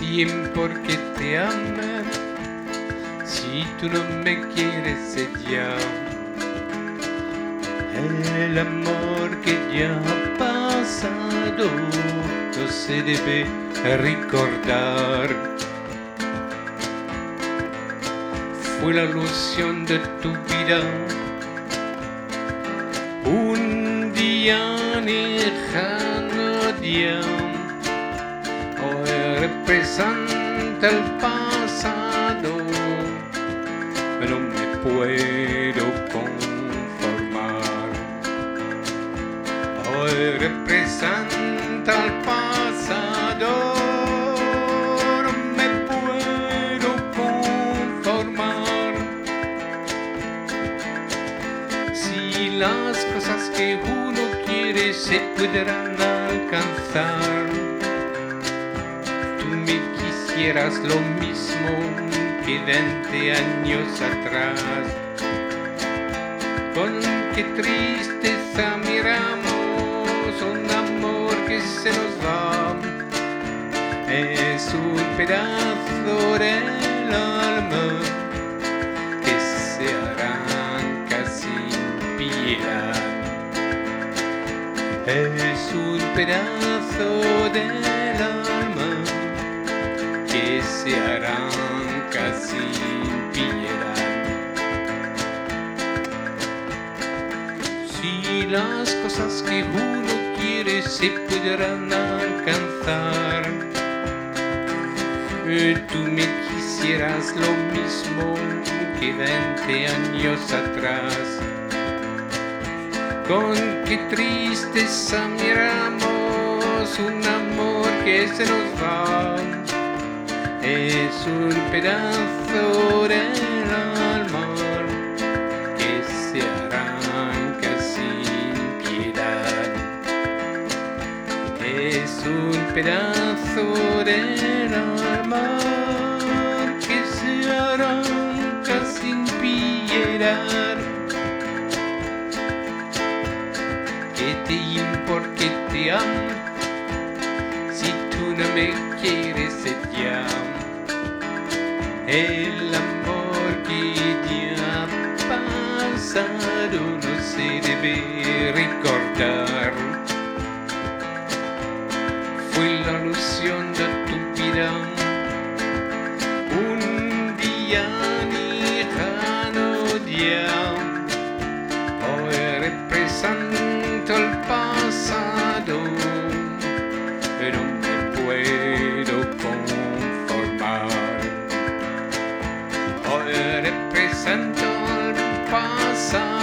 tiempo que te ama. Si tú no me quieres ya, el amor que ya ha pasado no se debe recordar. Fue la ilusión de tu vida, un día lejano día representa el pasado, no me puedo conformar. Hoy representa el pasado, me puedo conformar. Si las cosas que uno quiere se pudieran alcanzar quisieras lo mismo que 20 años atrás. Con qué tristeza miramos un amor que se nos va. Es un pedazo del alma que se arranca sin piedad. Es un pedazo del alma que se arranca sin piedad. Si las cosas que uno quiere se pudieran alcanzar, tú me quisieras lo mismo que 20 años atrás. Con qué tristeza miramos un amor que se nos va es un pedazo del alma que se arranca sin piedad. Es un pedazo del alma que se arranca sin piedad. Que te importa que te amo no me quieres ya el amor que ya pasado no se debe recordar. Fue la ilusión de tu vida sun.